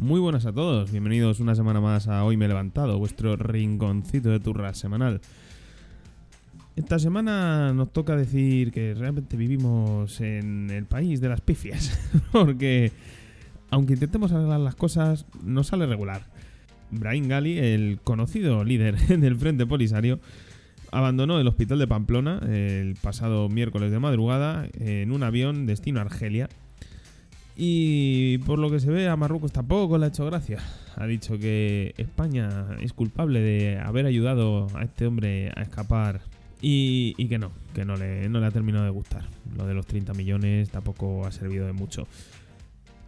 Muy buenas a todos, bienvenidos una semana más a Hoy Me He Levantado, vuestro rinconcito de turra semanal. Esta semana nos toca decir que realmente vivimos en el país de las pifias, porque aunque intentemos arreglar las cosas, nos sale regular. Brahim Gali, el conocido líder del Frente Polisario, abandonó el hospital de Pamplona el pasado miércoles de madrugada en un avión destino a Argelia. Y por lo que se ve a Marruecos tampoco le ha hecho gracia. Ha dicho que España es culpable de haber ayudado a este hombre a escapar y, que no, que no le, no le ha terminado de gustar. Lo de los 30 millones tampoco ha servido de mucho.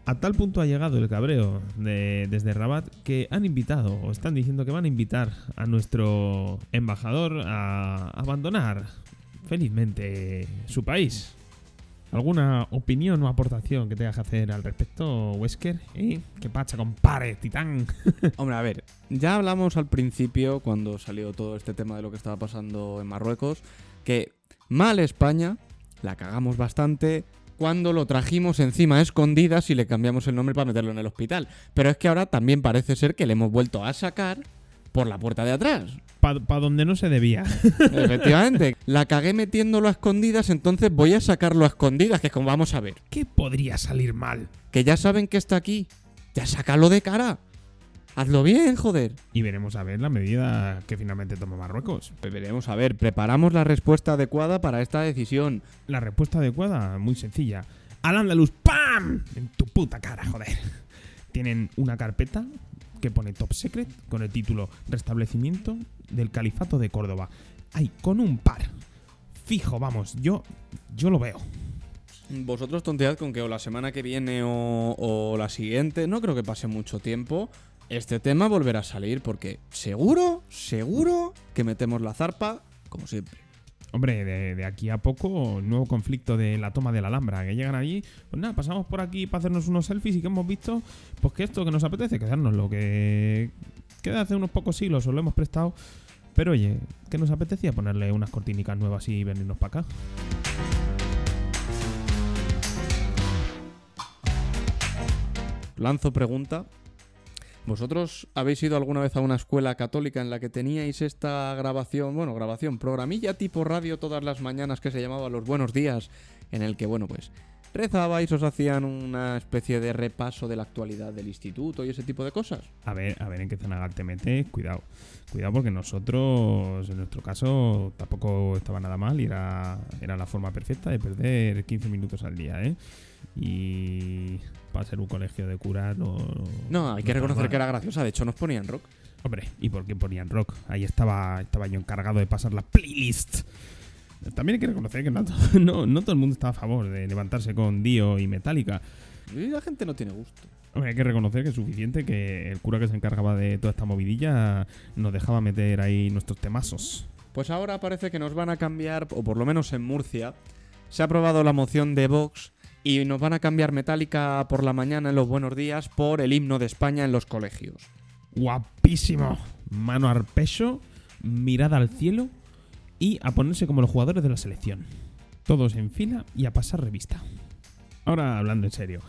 A tal punto ha llegado el cabreo de- desde Rabat que han invitado, o están diciendo que van a invitar a nuestro embajador a abandonar felizmente su país. ¿Alguna opinión o aportación que tengas que hacer al respecto, Wesker? ¿Eh? ¿Qué pacha, compare, titán? Hombre, a ver, ya hablamos al principio, cuando salió todo este tema de lo que estaba pasando en Marruecos, que mal España, la cagamos bastante cuando lo trajimos encima a escondidas y le cambiamos el nombre para meterlo en el hospital. Pero es que ahora también parece ser que le hemos vuelto a sacar por la puerta de atrás. Para donde no se debía. Efectivamente, la cagué metiéndolo a escondidas, entonces voy a sacarlo a escondidas, que es como vamos a ver. ¿Qué podría salir mal? Que ya saben que está aquí, ya sácalo de cara. Hazlo bien, joder. Y veremos a ver la medida que finalmente toma Marruecos. Pues veremos, a ver, preparamos la respuesta adecuada para esta decisión. La respuesta adecuada, muy sencilla. Al andaluz, ¡pam! En tu puta cara, joder. Tienen una carpeta que pone Top Secret con el título Restablecimiento del Califato de Córdoba. Ay, con un par. Fijo, vamos, yo, yo lo veo. Vosotros tontead con que o la semana que viene o, o la siguiente, no creo que pase mucho tiempo, este tema volverá a salir porque seguro, seguro que metemos la zarpa como siempre. Hombre, de, aquí a poco, nuevo conflicto de la toma de la Alhambra. Que llegan allí, pues nada, pasamos por aquí para hacernos unos selfies y que hemos visto, pues que esto que nos apetece, quedarnos lo que queda hace unos pocos siglos, os lo hemos prestado. Pero oye, que nos apetecía ponerle unas cortinicas nuevas y venirnos para acá. Lanzo pregunta. ¿Vosotros habéis ido alguna vez a una escuela católica en la que teníais esta grabación, bueno, grabación, programilla tipo radio todas las mañanas que se llamaba Los Buenos Días, en el que, bueno, pues rezabais, os hacían una especie de repaso de la actualidad del instituto y ese tipo de cosas? A ver, a ver en qué zanagar te metes, cuidado. Cuidado porque nosotros, en nuestro caso, tampoco estaba nada mal y era, era la forma perfecta de perder 15 minutos al día, ¿eh? Y para ser un colegio de curas no... No, hay que está reconocer que era graciosa, de hecho nos ponían rock. Hombre, ¿y por qué ponían rock? Ahí estaba, estaba yo encargado de pasar la playlist. También hay que reconocer que no, no, no todo el mundo estaba a favor de levantarse con Dio y Metallica. Y la gente no tiene gusto. Hombre, hay que reconocer que es suficiente que el cura que se encargaba de toda esta movidilla nos dejaba meter ahí nuestros temazos. Pues ahora parece que nos van a cambiar, o por lo menos en Murcia, se ha aprobado la moción de Vox y nos van a cambiar Metallica por la mañana en los buenos días por el himno de España en los colegios. Guapísimo. Mano al pecho, mirada al cielo y a ponerse como los jugadores de la selección. Todos en fila y a pasar revista. Ahora hablando en serio.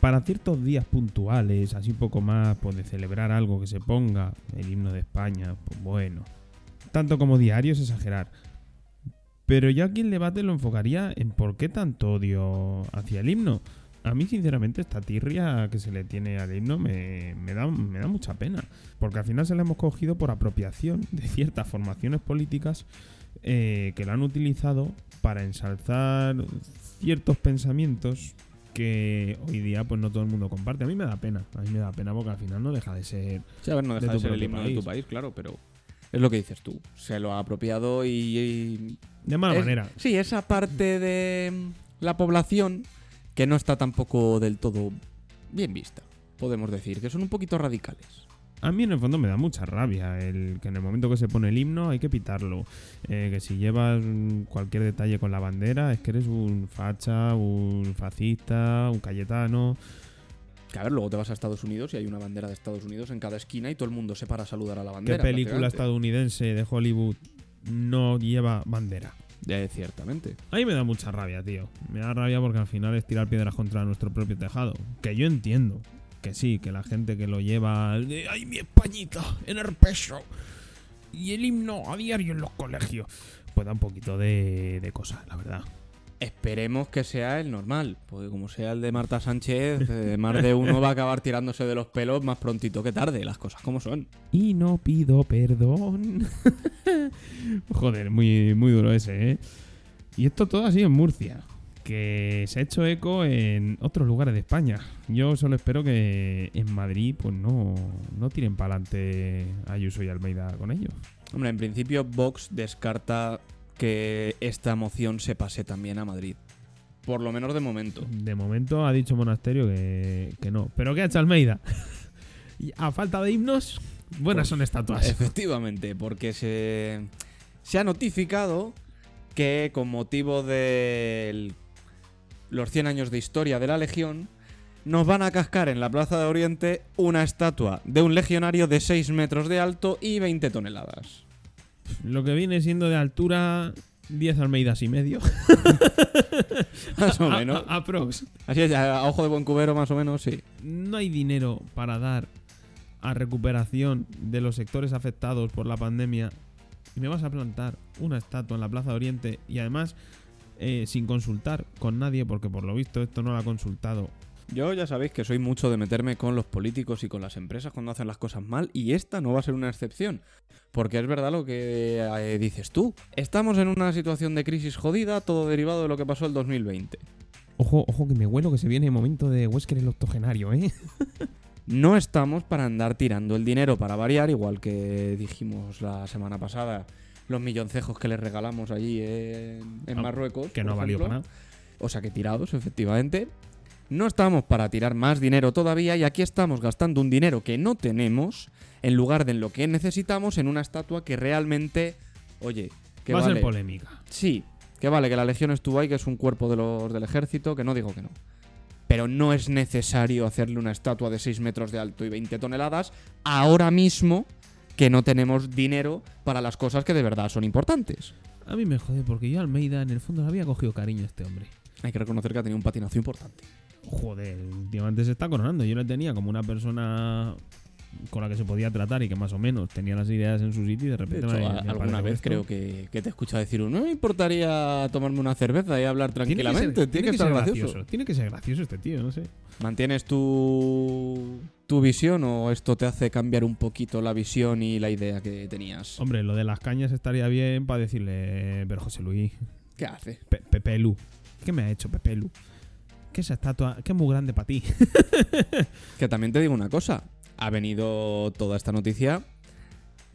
Para ciertos días puntuales, así poco más, pues de celebrar algo que se ponga, el himno de España, pues bueno. Tanto como diario es exagerar. Pero yo aquí el debate lo enfocaría en por qué tanto odio hacia el himno. A mí, sinceramente, esta tirria que se le tiene al himno me, me da, me da mucha pena. Porque al final se la hemos cogido por apropiación de ciertas formaciones políticas eh, que lo han utilizado para ensalzar ciertos pensamientos que hoy día pues no todo el mundo comparte. A mí me da pena, a mí me da pena porque al final no deja de ser... Sí, a ver, no De deja de, ser el himno de tu país, claro, pero es lo que dices tú. Se lo ha apropiado y... y- De mala es- manera. Sí, esa parte de mm, la población que no está tampoco del todo bien vista, podemos decir, que son un poquito radicales. A mí en el fondo me da mucha rabia el que en el momento que se pone el himno hay que pitarlo. Eh, que si llevas cualquier detalle con la bandera es que eres un facha, un fascista, un cayetano. Que a ver, luego te vas a Estados Unidos y hay una bandera de Estados Unidos en cada esquina y todo el mundo se para a saludar a la ¿Qué bandera. película prácticamente. estadounidense de Hollywood no lleva bandera? Eh, ciertamente. A mí me da mucha rabia, tío. Me da rabia porque al final es tirar piedras contra nuestro propio tejado. Que yo entiendo que sí, que la gente que lo lleva. de, ¡Ay, mi Españita! En el peso. Y el himno a diario en los colegios. Pues da un poquito de, de cosa, la verdad. Esperemos que sea el normal, porque como sea el de Marta Sánchez, eh, más de uno va a acabar tirándose de los pelos más prontito que tarde, las cosas como son. Y no pido perdón. Joder, muy, muy duro ese, ¿eh? Y esto todo así en Murcia, que se ha hecho eco en otros lugares de España. Yo solo espero que en Madrid pues no, no tiren para adelante Ayuso y Almeida con ello. Hombre, en principio Vox descarta que esta moción se pase también a Madrid. Por lo menos de momento. De momento ha dicho Monasterio que, que no. ¿Pero qué ha hecho Almeida? Y a falta de himnos, buenas Pues, son estatuas. Efectivamente, porque se, se ha notificado que con motivo de los 100 años de historia de la Legión, nos van a cascar en la Plaza de Oriente una estatua de un legionario de 6 metros de alto y 20 toneladas. Lo que viene siendo de altura 10 Almeidas y medio. Más o A- menos. a- aprox. Así es, a ojo de buen cubero, más o menos, sí. No hay dinero para dar a recuperación de los sectores afectados por la pandemia. Y me vas a plantar una estatua en la Plaza de Oriente y además eh, sin consultar con nadie, porque por lo visto esto no lo ha consultado. Yo ya sabéis que soy mucho de meterme con los políticos y con las empresas cuando hacen las cosas mal y esta no va a ser una excepción. Porque es verdad lo que eh, dices tú. Estamos en una situación de crisis jodida, todo derivado de lo que pasó el 2020. Ojo, ojo que me huelo que se viene el momento de Wesker el octogenario, ¿eh? No estamos para andar tirando el dinero para variar, igual que dijimos la semana pasada, los milloncejos que les regalamos allí en, en Ah, Marruecos. Que no valió para nada. O sea que tirados, efectivamente. No estamos para tirar más dinero todavía y aquí estamos gastando un dinero que no tenemos en lugar de en lo que necesitamos en una estatua que realmente, oye, que Va a vale. ser polémica. Sí, que vale, que la Legión estuvo ahí, que es un cuerpo de los del ejército, que no digo que no. Pero no es necesario hacerle una estatua de 6 metros de alto y 20 toneladas ahora mismo que no tenemos dinero para las cosas que de verdad son importantes. A mí me jode porque yo a Almeida en el fondo le había cogido cariño a este hombre. Hay que reconocer que ha tenido un patinazo importante. Joder, últimamente se está coronando. Yo le tenía como una persona con la que se podía tratar y que más o menos tenía las ideas en su sitio y de De repente hecho, me- a- me alguna vez esto. creo que, que te he escuchado decir, no me importaría tomarme una cerveza y hablar Tiene que ser- tranquilamente. Tiene que, estar ser gracioso. Tiene que ser gracioso este tío, no sé. ¿Mantienes tu, tu visión o esto te hace cambiar un poquito la visión y la idea que tenías? Hombre, lo de las cañas estaría bien para decirle, pero José Luis, ¿Qué hace? Pe- Pepe Lu, ¿qué me ha hecho Pepe Lu? Que esa estatua, que es muy grande para ti. Que también te digo una cosa. Ha venido toda esta noticia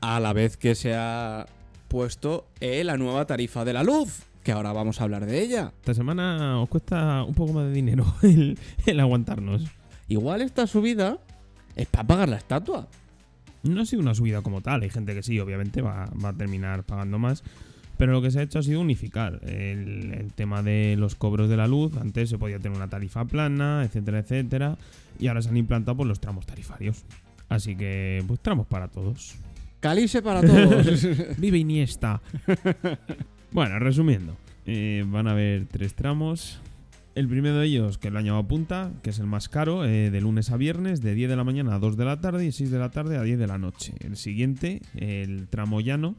a la vez que se ha puesto eh, la nueva tarifa de la luz. Que ahora vamos a hablar de ella. Esta semana os cuesta un poco más de dinero el, el aguantarnos. Igual esta subida es para pagar la estatua. No ha sido una subida como tal, hay gente que sí, obviamente va, va a terminar pagando más. Pero lo que se ha hecho ha sido unificar el, el tema de los cobros de la luz. Antes se podía tener una tarifa plana, etcétera, etcétera. Y ahora se han implantado pues, los tramos tarifarios. Así que, pues tramos para todos. Calice para todos. Vive Iniesta. bueno, resumiendo. eh, van a haber tres tramos. El primero de ellos, que lo han llamado punta, que es el más caro, eh, de lunes a viernes, de 10 de la mañana a 2 de la tarde y 6 de la tarde a 10 de la noche. El siguiente, el tramo llano,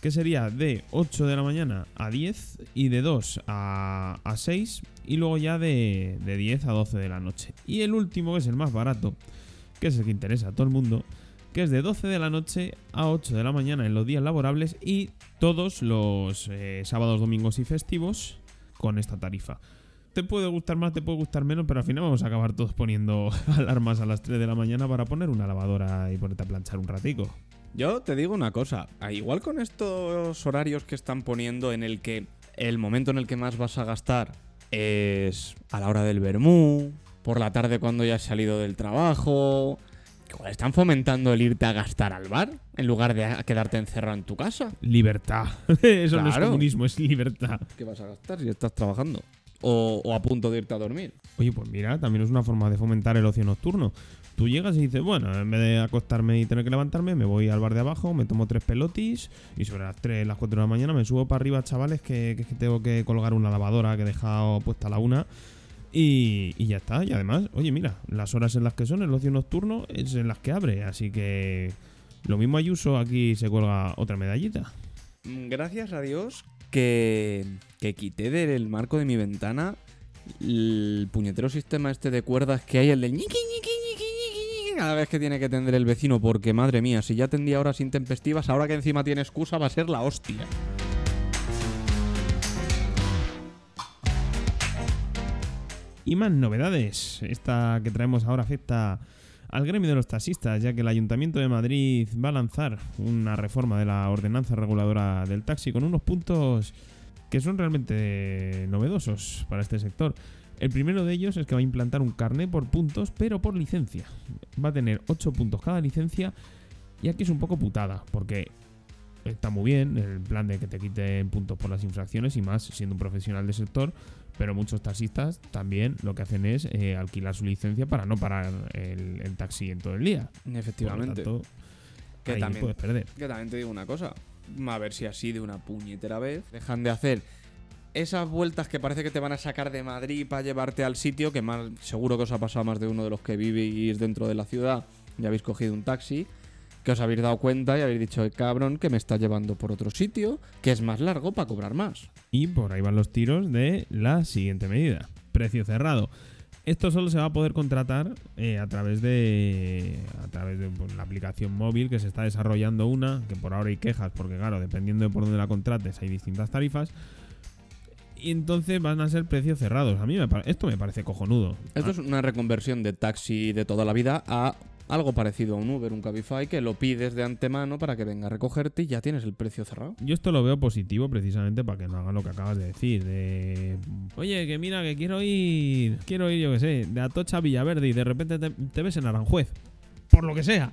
que sería de 8 de la mañana a 10 y de 2 a, a 6 y luego ya de, de 10 a 12 de la noche. Y el último, que es el más barato, que es el que interesa a todo el mundo, que es de 12 de la noche a 8 de la mañana en los días laborables y todos los eh, sábados, domingos y festivos con esta tarifa. Te puede gustar más, te puede gustar menos, pero al final vamos a acabar todos poniendo alarmas a las 3 de la mañana para poner una lavadora y ponerte a planchar un ratico. Yo te digo una cosa, ah, igual con estos horarios que están poniendo en el que el momento en el que más vas a gastar es a la hora del vermú, por la tarde cuando ya has salido del trabajo, igual están fomentando el irte a gastar al bar en lugar de a quedarte encerrado en tu casa. Libertad. Eso no es comunismo, es libertad. ¿Qué vas a gastar si estás trabajando? O, o a punto de irte a dormir. Oye, pues mira, también es una forma de fomentar el ocio nocturno. Tú llegas y dices, bueno, en vez de acostarme y tener que levantarme, me voy al bar de abajo, me tomo tres pelotis y sobre las 3, las 4 de la mañana me subo para arriba, chavales, que, que tengo que colgar una lavadora que he dejado puesta a la una. Y, ya está. Y además, oye, mira, las horas en las que son, el ocio nocturno, es en las que abre. Así que lo mismo Ayuso, aquí se cuelga otra medallita. Gracias a Dios que, que quité del marco de mi ventana el puñetero sistema este de cuerdas que hay, el del ñiqui, cada vez que tiene que tender el vecino, porque madre mía, si ya tendía horas intempestivas, ahora que encima tiene excusa va a ser la hostia. Y más novedades. Esta que traemos ahora afecta al gremio de los taxistas, ya que el Ayuntamiento de Madrid va a lanzar una reforma de la ordenanza reguladora del taxi con unos puntos que son realmente novedosos para este sector. El primero de ellos es que va a implantar un carné por puntos, pero por licencia. Va a tener 8 puntos cada licencia y aquí es un poco putada, porque está muy bien el plan de que te quiten puntos por las infracciones y más siendo un profesional del sector, pero muchos taxistas también lo que hacen es eh, alquilar su licencia para no parar el, el taxi en todo el día. Por lo Efectivamente. tanto, Que ahí también, puedes perder. que también te digo una cosa. A ver si así de una puñetera vez dejan de hacer esas vueltas que parece que te van a sacar de Madrid para llevarte al sitio, que más seguro que os ha pasado más de uno de los que vivís dentro de la ciudad y habéis cogido un taxi, que os habéis dado cuenta y habéis dicho, "Eh, cabrón, que me está llevando por otro sitio, que es más largo para cobrar más. Y por ahí van los tiros de la siguiente medida. Precio cerrado. Esto solo se va a poder contratar eh, a través de a través de pues, la aplicación móvil que se está desarrollando una, que por ahora hay quejas, porque claro, dependiendo de por dónde la contrates hay distintas tarifas. Y entonces van a ser precios cerrados. A mí me esto me parece cojonudo. Esto es una reconversión de taxi de toda la vida a algo parecido a un Uber, un Cabify, que lo pides de antemano para que venga a recogerte y ya tienes el precio cerrado. Yo esto lo veo positivo precisamente para que no hagan lo que acabas de decir. De, oye, que mira, que quiero ir, quiero ir, yo que sé, de Atocha a Villaverde y de repente te, te ves en Aranjuez. Por lo que sea.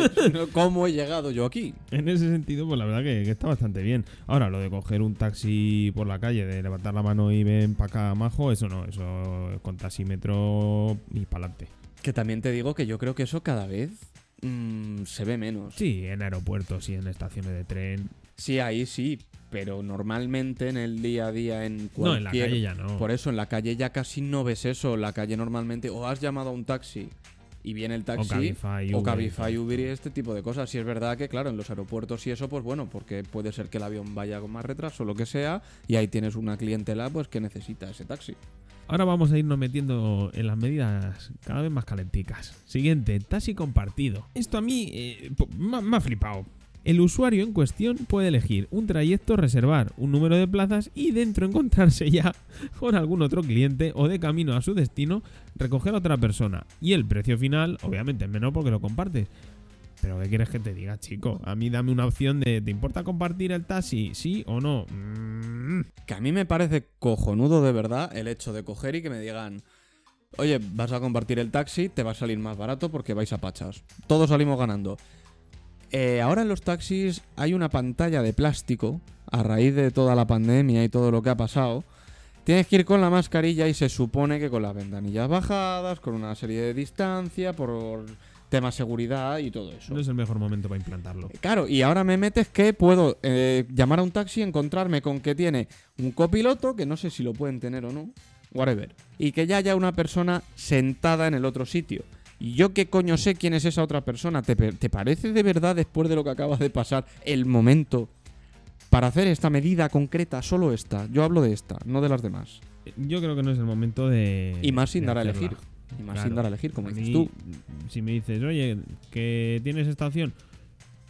¿Cómo he llegado yo aquí? En ese sentido, pues la verdad que, que está bastante bien. Ahora, lo de coger un taxi por la calle, de levantar la mano y ven para acá, majo, eso no, eso con taxímetro y para adelante. Que también te digo que yo creo que eso cada vez mm, se ve menos. Sí, en aeropuertos y en estaciones de tren. Sí, ahí sí, pero normalmente en el día a día, en cualquier... No, en la calle ya no. Por eso, en la calle ya casi no ves eso. En la calle normalmente o has llamado a un taxi y viene el taxi... o Cabify, O Uber, Cabify, tal. Uber y este tipo de cosas. Si es verdad que, claro, en los aeropuertos y eso, pues bueno, porque puede ser que el avión vaya con más retraso o lo que sea, y ahí tienes una clientela pues que necesita ese taxi. Ahora vamos a irnos metiendo en las medidas cada vez más calenticas. Siguiente, taxi compartido. Esto a mí eh, me ha flipado. El usuario en cuestión puede elegir un trayecto, reservar un número de plazas y dentro encontrarse ya con algún otro cliente o de camino a su destino recoger a otra persona. Y el precio final, obviamente, es menor porque lo compartes. Pero ¿qué quieres que te diga, chico? A mí dame una opción de ¿te importa compartir el taxi? ¿Sí o no? Mm, Que a mí me parece cojonudo de verdad el hecho de coger y que me digan, oye, vas a compartir el taxi, te va a salir más barato porque vais a pachas. Todos salimos ganando. Eh, ahora en los taxis hay una pantalla de plástico, a raíz de toda la pandemia y todo lo que ha pasado. Tienes que ir con la mascarilla y se supone que con las ventanillas bajadas, con una serie de distancia, por tema seguridad y todo eso. no es el mejor momento para implantarlo. Claro, y ahora me metes que puedo eh, llamar a un taxi y encontrarme con que tiene un copiloto, que no sé si lo pueden tener o no, whatever, y que ya haya una persona sentada en el otro sitio. ¿Y yo qué coño sé quién es esa otra persona? ¿Te, te parece de verdad, después de lo que acaba de pasar, el momento para hacer esta medida concreta, solo esta? Yo hablo de esta, no de las demás. Yo creo que no es el momento de. Y más sin dar a elegir. Y más Claro. sin dar a elegir, como dices tú. Si me dices, oye, que tienes esta opción,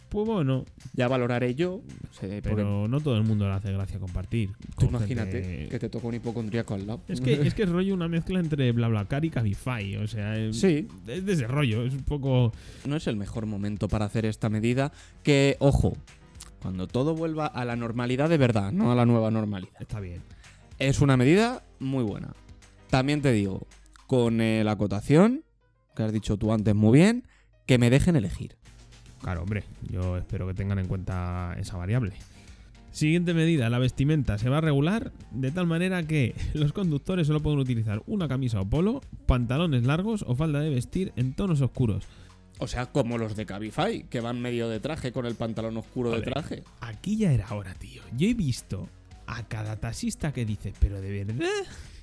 pues bueno, Ya valoraré yo, sé, porque pero no todo el mundo le hace gracia compartir. tú con imagínate gente- que te toca un hipocondríaco al lado. Es que, es que es rollo una mezcla entre BlaBlaCar y Cabify. O sea, es, Sí. es de ese rollo. Es un poco. no es el mejor momento para hacer esta medida. Que, ojo, cuando todo vuelva a la normalidad de verdad, no a la nueva normalidad. Está bien. Es una medida muy buena. También te digo, con eh, la acotación, que has dicho tú antes muy bien, que me dejen elegir. Claro, hombre, yo espero que tengan en cuenta esa variable. Siguiente medida, la vestimenta se va a regular de tal manera que los conductores solo pueden utilizar una camisa o polo, pantalones largos o falda de vestir en tonos oscuros. O sea, como los de Cabify, que van medio de traje con el pantalón oscuro de traje. Aquí ya era hora, tío. Yo he visto a cada taxista que dice, pero de verdad,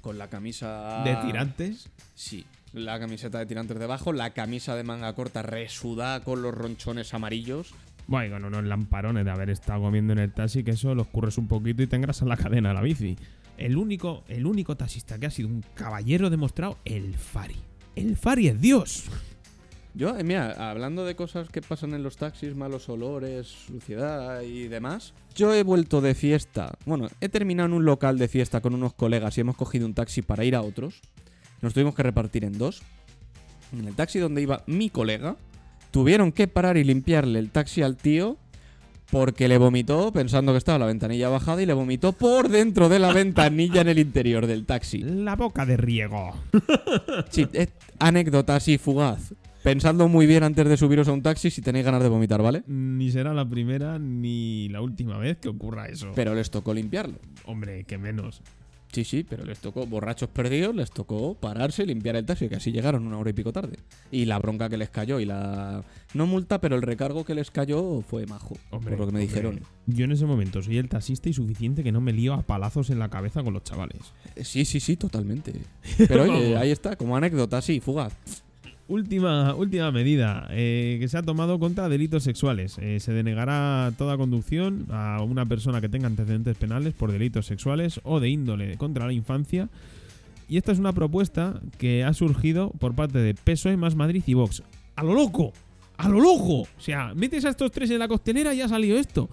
con la camisa... De tirantes. Sí, la camiseta de tirantes debajo, la camisa de manga corta resudada con los ronchones amarillos. Bueno, y con unos lamparones de haber estado comiendo en el taxi, que eso los curres un poquito y te engrasas la cadena de la bici. El único, el único taxista que ha sido un caballero demostrado, el Fari. El Fari es Dios. Yo, eh, mira, hablando de cosas que pasan en los taxis, malos olores, suciedad y demás, yo he vuelto de fiesta. Bueno, he terminado en un local de fiesta con unos colegas y hemos cogido un taxi para ir a otros. Nos tuvimos que repartir en dos. En el taxi donde iba mi colega, tuvieron que parar y limpiarle el taxi al tío porque le vomitó pensando que estaba la ventanilla bajada y le vomitó por dentro de la ventanilla en el interior del taxi. La boca de riego. Sí, es anécdota así fugaz. Pensando muy bien antes de subiros a un taxi si tenéis ganas de vomitar, ¿vale? Ni será la primera ni la última vez que ocurra eso. Pero les tocó limpiarlo. Hombre, que menos. Sí, sí, pero les tocó, borrachos perdidos, les tocó pararse y limpiar el taxi, que así llegaron una hora y pico tarde. Y la bronca que les cayó y la... No multa, pero el recargo que les cayó fue majo, Hombre, por lo que me hombre. dijeron. Yo en ese momento soy el taxista y suficiente que no me lío a palazos en la cabeza con los chavales. Sí, sí, sí, totalmente. Pero oye, ahí está, como anécdota, sí, fugaz. Última, última medida eh, que se ha tomado contra delitos sexuales. Eh, se denegará toda conducción a una persona que tenga antecedentes penales por delitos sexuales o de índole contra la infancia. Y esta es una propuesta que ha surgido por parte de PSOE más Madrid y Vox. ¡A lo loco! ¡A lo loco! O sea, metes a estos tres en la costelera y ha salido esto.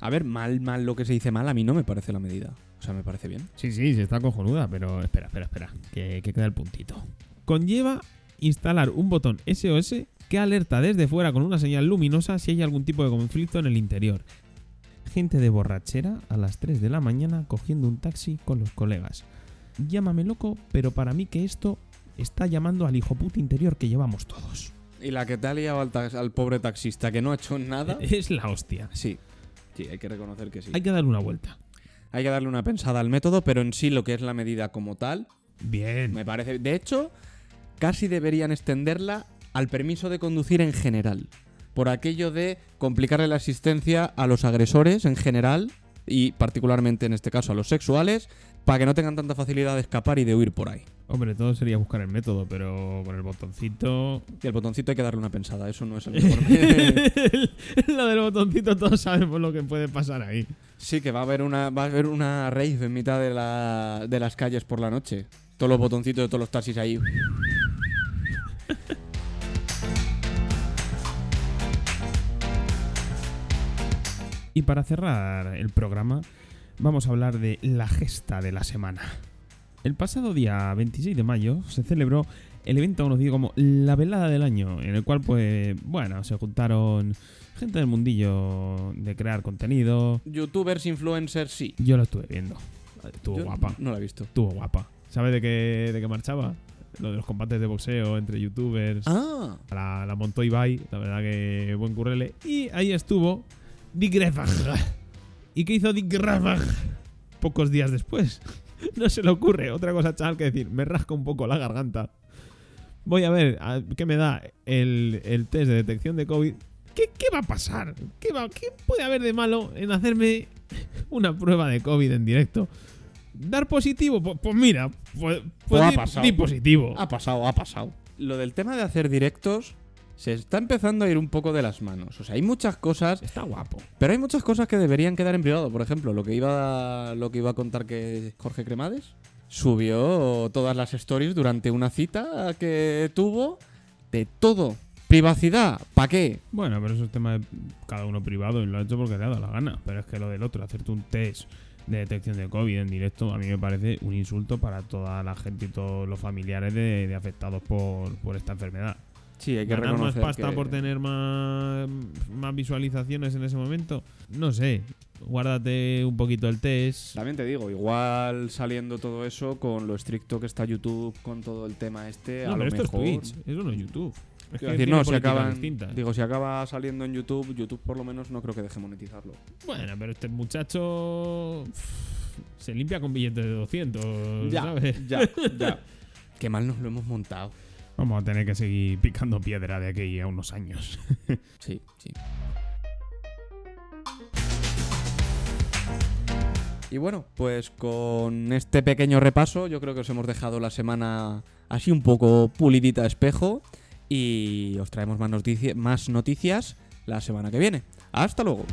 A ver, mal, mal lo que se dice mal, a mí no me parece la medida. O sea, me parece bien. Sí, sí, sí está cojonuda, pero espera, espera, espera, que, que queda el puntito. Conlleva instalar un botón SOS que alerta desde fuera con una señal luminosa si hay algún tipo de conflicto en el interior. Gente de borrachera a las 3 de la mañana cogiendo un taxi con los colegas. Llámame loco, pero para mí que esto está llamando al hijo puto interior que llevamos todos. Y la que te ha liado al, pobre taxista que no ha hecho nada. Es la hostia. Sí. Sí, hay que reconocer que sí. Hay que darle una vuelta. Hay que darle una pensada al método, pero en sí lo que es la medida como tal, Bien. me parece. De hecho, casi deberían extenderla al permiso de conducir en general. Por aquello de complicarle la asistencia a los agresores en general y particularmente en este caso a los sexuales, para que no tengan tanta facilidad de escapar y de huir por ahí. Hombre, todo sería buscar el método, pero con el botoncito Y el botoncito hay que darle una pensada, eso no es el mejor. lo del botoncito todos sabemos lo que puede pasar ahí. sí, que va a haber una, va a haber una rave en mitad de, la- de las calles por la noche. Todos los botoncitos de todos los taxis ahí. Y para cerrar el programa, vamos a hablar de la gesta de la semana. El pasado día 26 de mayo se celebró el evento conocido como la velada del año, en el cual, pues, bueno, se juntaron gente del mundillo de crear contenido. Youtubers, influencers, sí. Yo lo estuve viendo. Estuvo Yo guapa. No la he visto. Estuvo guapa. ¿Sabes de qué, de qué marchaba? Lo de los combates de boxeo entre youtubers. Ah, La, la montó Ibai, la verdad que buen currele. Y ahí estuvo Dick Greffag. ¿Y qué hizo Dick Greffag? Pocos días después. No se le ocurre otra cosa, chaval, que decir, me rasca un poco la garganta. Voy a ver a- qué me da el, el test de detección de COVID. ¿Qué, qué va a pasar? ¿Qué, va, ¿Qué puede haber de malo en hacerme una prueba de COVID en directo? ¿Dar positivo? Pues, pues mira, pues, pues Pues ha di- pasado. di positivo. ha pasado, ha pasado. Lo del tema de hacer directos se está empezando a ir un poco de las manos. O sea, hay muchas cosas, Está guapo. pero hay muchas cosas que deberían quedar en privado. Por ejemplo, lo que iba, lo que iba a contar que Jorge Cremades subió todas las stories durante una cita que tuvo de todo. Privacidad, ¿para qué? Bueno, pero eso es tema de cada uno privado y lo ha hecho porque le ha dado la gana. Pero es que lo del otro, hacerte un test de detección de COVID en directo, a mí me parece un insulto para toda la gente y todos los familiares de, de afectados por, por esta enfermedad. Sí, hay que ¿Ganar más pasta que- por tener más, más visualizaciones en ese momento? No sé. Guárdate un poquito el test. También te digo, igual saliendo todo eso con lo estricto que está YouTube con todo el tema este, No, a lo esto mejor... es Twitch, eso no es YouTube. Es que decir, no, si acaban, distintas. digo, si acaba saliendo en YouTube, YouTube por lo menos no creo que deje monetizarlo. Bueno, pero este muchacho se limpia con billetes de 200, ¿sabes? ya, ya. Qué mal nos lo hemos montado. Vamos a tener que seguir picando piedra de aquí a unos años. Sí, sí. Y bueno, pues con este pequeño repaso yo creo que os hemos dejado la semana así un poco pulidita a espejo y os traemos más, notici- más noticias la semana que viene. Hasta luego.